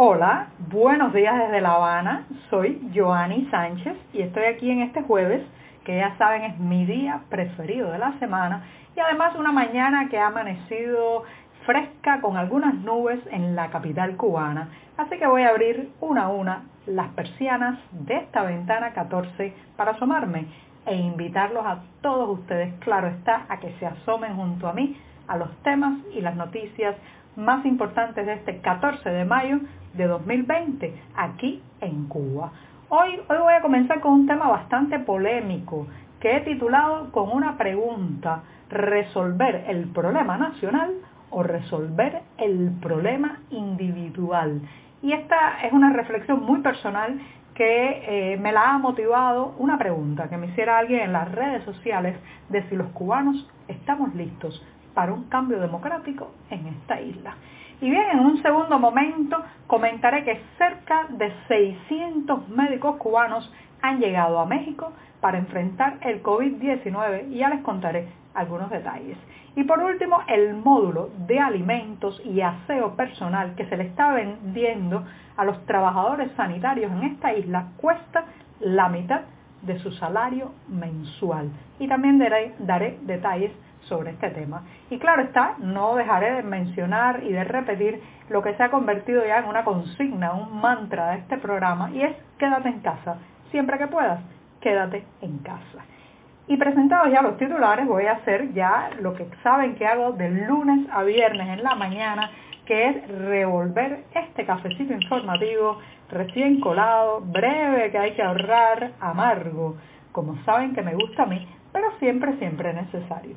Hola, buenos días desde La Habana. Soy Joanny Sánchez y estoy aquí en este jueves, que ya saben es mi día preferido de la semana y además una mañana que ha amanecido fresca con algunas nubes en la capital cubana. Así que voy a abrir una a una las persianas de esta ventana 14 para asomarme e invitarlos a todos ustedes, claro está, a que se asomen junto a mí a los temas y las noticias más importantes de este 14 de mayo de 2020 aquí en Cuba. Hoy, hoy voy a comenzar con un tema bastante polémico que he titulado con una pregunta, ¿resolver el problema nacional o resolver el problema individual? Y esta es una reflexión muy personal que eh, me la ha motivado una pregunta que me hiciera alguien en las redes sociales de si los cubanos estamos listos para un cambio democrático en esta isla. Y bien, en un segundo momento comentaré que cerca de 600 médicos cubanos han llegado a México para enfrentar el COVID-19 y ya les contaré algunos detalles. Y por último, el módulo de alimentos y aseo personal que se le está vendiendo a los trabajadores sanitarios en esta isla cuesta la mitad de su salario mensual. Y también daré, daré detalles sobre este tema. Y claro está, no dejaré de mencionar y de repetir lo que se ha convertido ya en una consigna, un mantra de este programa, y es quédate en casa. Siempre que puedas, quédate en casa. Y presentados ya los titulares, voy a hacer ya lo que saben que hago de lunes a viernes en la mañana, que es revolver este cafecito informativo recién colado, breve, que hay que ahorrar, amargo, como saben que me gusta a mí, pero siempre, siempre necesario.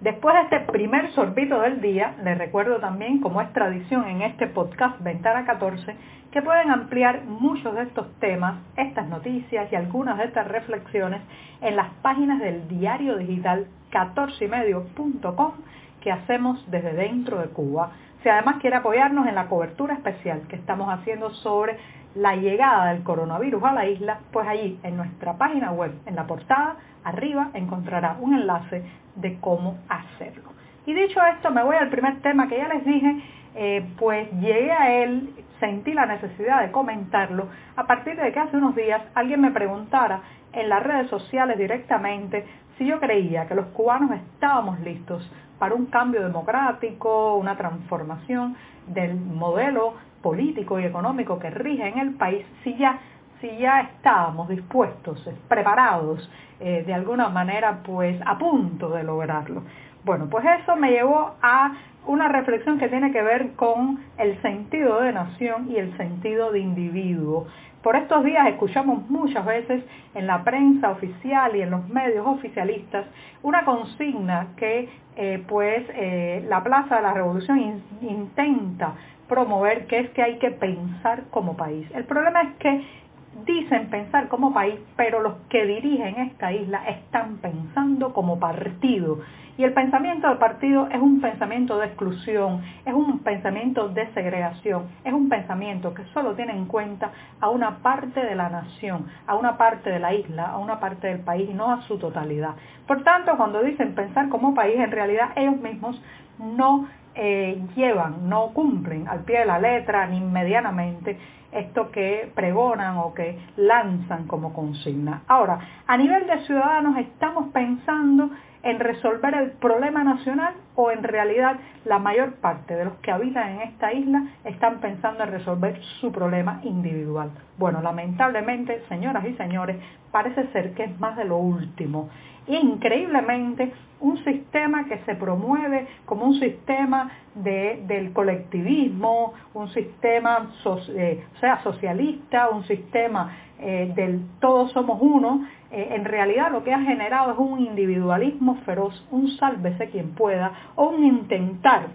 Después de este primer sorbito del día, les recuerdo también, como es tradición en este podcast Ventana 14, que pueden ampliar muchos de estos temas, estas noticias y algunas de estas reflexiones en las páginas del diario digital 14ymedio.com que hacemos desde dentro de Cuba. Si además quiere apoyarnos en la cobertura especial que estamos haciendo sobre la llegada del coronavirus a la isla, pues allí en nuestra página web, en la portada, arriba encontrará un enlace de cómo hacerlo. Y dicho esto, me voy al primer tema que ya les dije, eh, pues llegué a él, sentí la necesidad de comentarlo a partir de que hace unos días alguien me preguntara en las redes sociales directamente si yo creía que los cubanos estábamos listos para un cambio democrático, una transformación del modelo político y económico que rige en el país, si ya, si ya estábamos dispuestos, preparados, eh, de alguna manera, pues a punto de lograrlo. Bueno, pues eso me llevó a una reflexión que tiene que ver con el sentido de nación y el sentido de individuo. Por estos días escuchamos muchas veces en la prensa oficial y en los medios oficialistas una consigna que eh, pues eh, la Plaza de la Revolución intenta promover, que es que hay que pensar como país. El problema es que dicen pensar como país, pero los que dirigen esta isla están pensando como partido y el pensamiento del partido es un pensamiento de exclusión, es un pensamiento de segregación, es un pensamiento que solo tiene en cuenta a una parte de la nación, a una parte de la isla, a una parte del país y no a su totalidad. Por tanto, cuando dicen pensar como país, en realidad ellos mismos no eh, llevan, no cumplen al pie de la letra ni medianamente esto que pregonan o que lanzan como consigna. Ahora, a nivel de ciudadanos estamos pensando en resolver el problema nacional o en realidad la mayor parte de los que habitan en esta isla están pensando en resolver su problema individual. Bueno, lamentablemente, señoras y señores, parece ser que es más de lo último. Increíblemente, un sistema que se promueve como un sistema del colectivismo, un sistema eh, sea socialista, un sistema eh, del todos somos uno, eh, en realidad lo que ha generado es un individualismo feroz, un sálvese quien pueda, o un intentar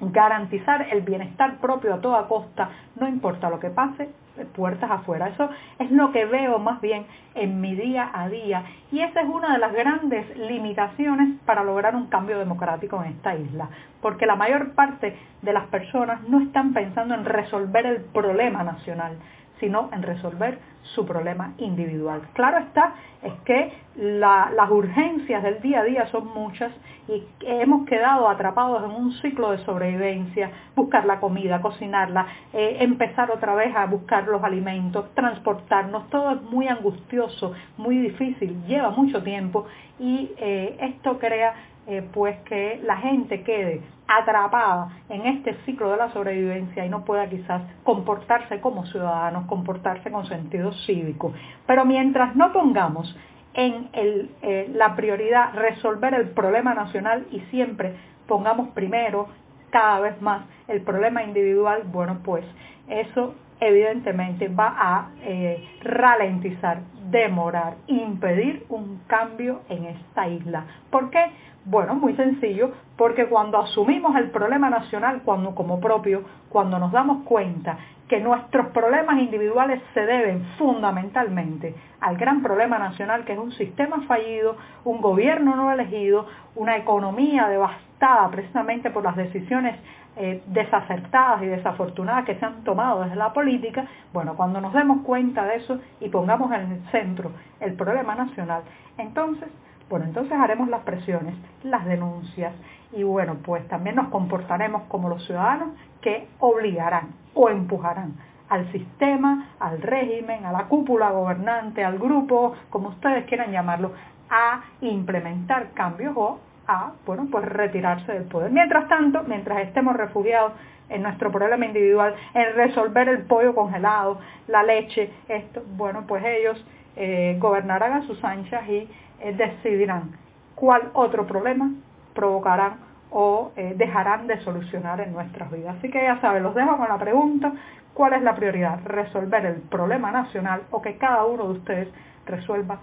garantizar el bienestar propio a toda costa, no importa lo que pase, puertas afuera. Eso es lo que veo más bien en mi día a día y esa es una de las grandes limitaciones para lograr un cambio democrático en esta isla, porque la mayor parte de las personas no están pensando en resolver el problema nacional, sino en resolver su problema individual. Claro está, es que las urgencias del día a día son muchas y hemos quedado atrapados en un ciclo de sobrevivencia, buscar la comida, cocinarla, eh, empezar otra vez a buscar los alimentos, transportarnos, todo es muy angustioso, muy difícil, lleva mucho tiempo y eh, esto crea eh, pues que la gente quede atrapada en este ciclo de la sobrevivencia y no pueda quizás comportarse como ciudadanos, comportarse con sentido cívico. Pero mientras no pongamos en eh, la prioridad resolver el problema nacional y siempre pongamos primero cada vez más el problema individual, bueno, pues eso evidentemente va a eh, ralentizar, demorar, impedir un cambio en esta isla. ¿Por qué? Bueno, muy sencillo, porque cuando asumimos el problema nacional cuando, como propio, cuando nos damos cuenta que nuestros problemas individuales se deben fundamentalmente al gran problema nacional que es un sistema fallido, un gobierno no elegido, una economía devastada precisamente por las decisiones eh, desacertadas y desafortunadas que se han tomado desde la política, bueno, cuando nos demos cuenta de eso y pongamos en el centro el problema nacional, entonces bueno, entonces haremos las presiones, las denuncias y bueno, pues también nos comportaremos como los ciudadanos que obligarán o empujarán al sistema, al régimen, a la cúpula gobernante, al grupo, como ustedes quieran llamarlo, a implementar cambios o a, bueno, pues retirarse del poder. Mientras tanto, mientras estemos refugiados en nuestro problema individual, en resolver el pollo congelado, la leche, esto, bueno, pues ellos eh, gobernarán a sus anchas y eh, decidirán cuál otro problema provocarán o eh, dejarán de solucionar en nuestras vidas. Así que ya saben, los dejo con la pregunta, ¿cuál es la prioridad? ¿Resolver el problema nacional o que cada uno de ustedes resuelva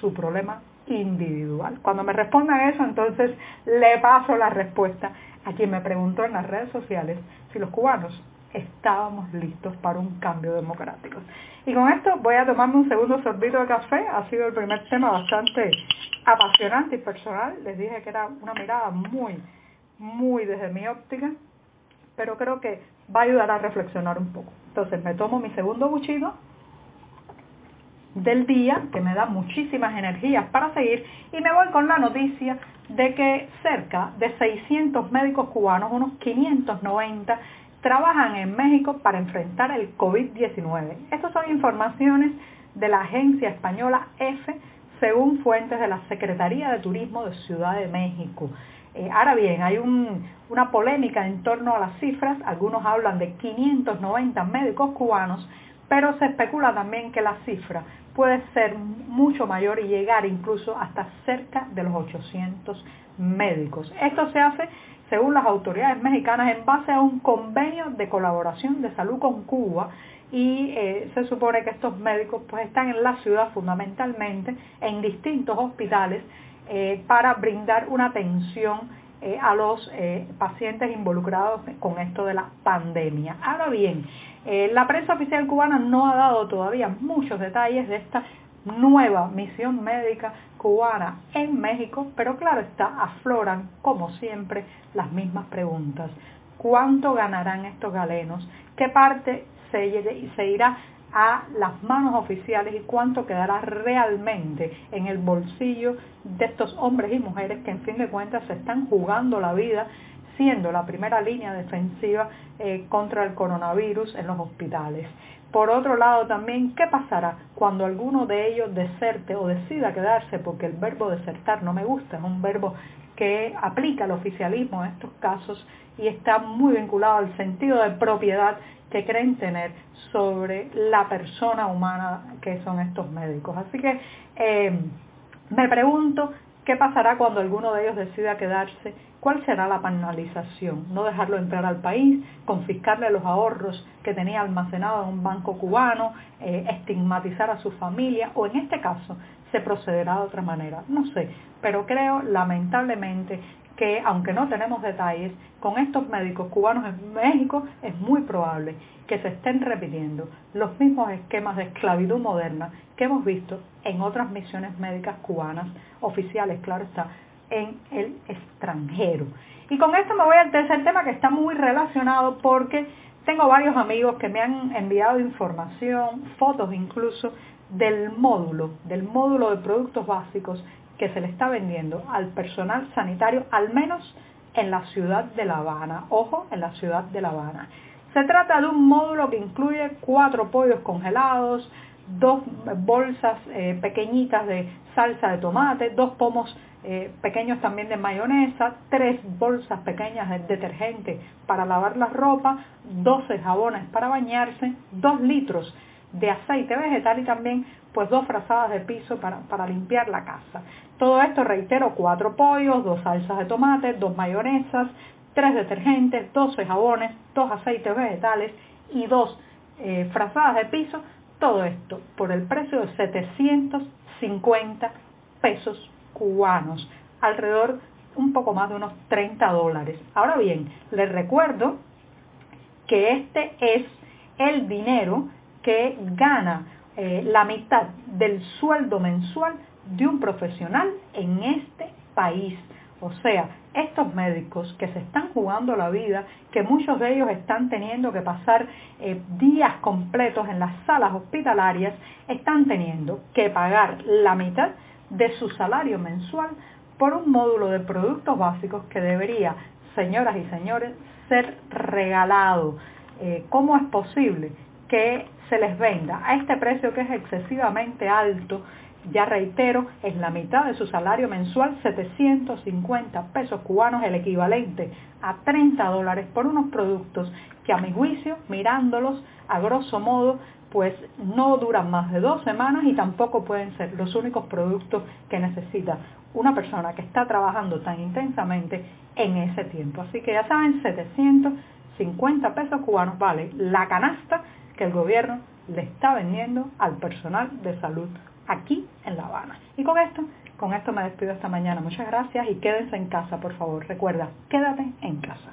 su problema individual? Cuando me respondan eso, entonces le paso la respuesta a quien me preguntó en las redes sociales si los cubanos estábamos listos para un cambio democrático. Y con esto voy a tomarme un segundo sorbito de café. Ha sido el primer tema bastante apasionante y personal. Les dije que era una mirada muy, muy desde mi óptica, pero creo que va a ayudar a reflexionar un poco. Entonces me tomo mi segundo buchito del día, que me da muchísimas energías para seguir, y me voy con la noticia de que cerca de 600 médicos cubanos, unos 590, trabajan en México para enfrentar el COVID-19. Estas son informaciones de la agencia española EFE, según fuentes de la Secretaría de Turismo de Ciudad de México. Eh, ahora bien, hay una polémica en torno a las cifras. Algunos hablan de 590 médicos cubanos, pero se especula también que la cifra puede ser mucho mayor y llegar incluso hasta cerca de los 800 médicos. Esto se hace según las autoridades mexicanas, en base a un convenio de colaboración de salud con Cuba y eh, se supone que estos médicos pues están en la ciudad fundamentalmente en distintos hospitales eh, para brindar una atención eh, a los pacientes involucrados con esto de la pandemia. Ahora bien, la prensa oficial cubana no ha dado todavía muchos detalles de esta nueva misión médica cubana en México, pero claro está, afloran como siempre las mismas preguntas. ¿Cuánto ganarán estos galenos? ¿Qué parte se, se irá a las manos oficiales y cuánto quedará realmente en el bolsillo de estos hombres y mujeres que en fin de cuentas se están jugando la vida siendo la primera línea defensiva eh, contra el coronavirus en los hospitales. Por otro lado también, ¿qué pasará cuando alguno de ellos deserte o decida quedarse? Porque el verbo desertar no me gusta, es un verbo que aplica el oficialismo en estos casos y está muy vinculado al sentido de propiedad que creen tener sobre la persona humana que son estos médicos. Así que eh, me pregunto ¿Qué pasará cuando alguno de ellos decida quedarse? ¿Cuál será la penalización? ¿No dejarlo entrar al país? ¿Confiscarle los ahorros que tenía almacenado en un banco cubano? Eh, ¿Estigmatizar a su familia? ¿O en este caso se procederá de otra manera? No sé, pero creo lamentablemente que, aunque no tenemos detalles, con estos médicos cubanos en México es muy probable que se estén repitiendo los mismos esquemas de esclavitud moderna que hemos visto en otras misiones médicas cubanas oficiales, claro está, en el extranjero. Y con esto me voy al tercer tema que está muy relacionado porque tengo varios amigos que me han enviado información, fotos incluso, del módulo, del módulo de productos básicos que se le está vendiendo al personal sanitario, al menos en la ciudad de La Habana. Ojo, en la ciudad de La Habana. Se trata de un módulo que incluye cuatro pollos congelados, dos bolsas eh, pequeñitas de salsa de tomate, dos pomos eh, pequeños también de mayonesa, tres bolsas pequeñas de detergente para lavar la ropa, 12 jabones para bañarse, dos litros de aceite vegetal y también pues dos frazadas de piso para, para limpiar la casa. Todo esto, reitero, cuatro pollos, dos salsas de tomate, dos mayonesas, tres detergentes, 12 jabones, dos aceites vegetales y dos eh, frazadas de piso, todo esto por el precio de 750 pesos cubanos, alrededor un poco más de unos 30 dólares. Ahora bien, les recuerdo que este es el dinero que gana eh, la mitad del sueldo mensual de un profesional en este país. O sea, estos médicos que se están jugando la vida, que muchos de ellos están teniendo que pasar eh, días completos en las salas hospitalarias, están teniendo que pagar la mitad de su salario mensual por un módulo de productos básicos que debería, señoras y señores, ser regalado. Eh, ¿Cómo es posible que se les venda a este precio que es excesivamente alto? Ya reitero, es la mitad de su salario mensual, 750 pesos cubanos, el equivalente a 30 dólares por unos productos que a mi juicio, mirándolos a grosso modo, pues no duran más de dos semanas y tampoco pueden ser los únicos productos que necesita una persona que está trabajando tan intensamente en ese tiempo. Así que ya saben, 750 pesos cubanos vale la canasta que el gobierno le está vendiendo al personal de salud aquí en La Habana. Y con esto, con esto me despido esta mañana. Muchas gracias y quédense en casa, por favor. Recuerda, quédate en casa.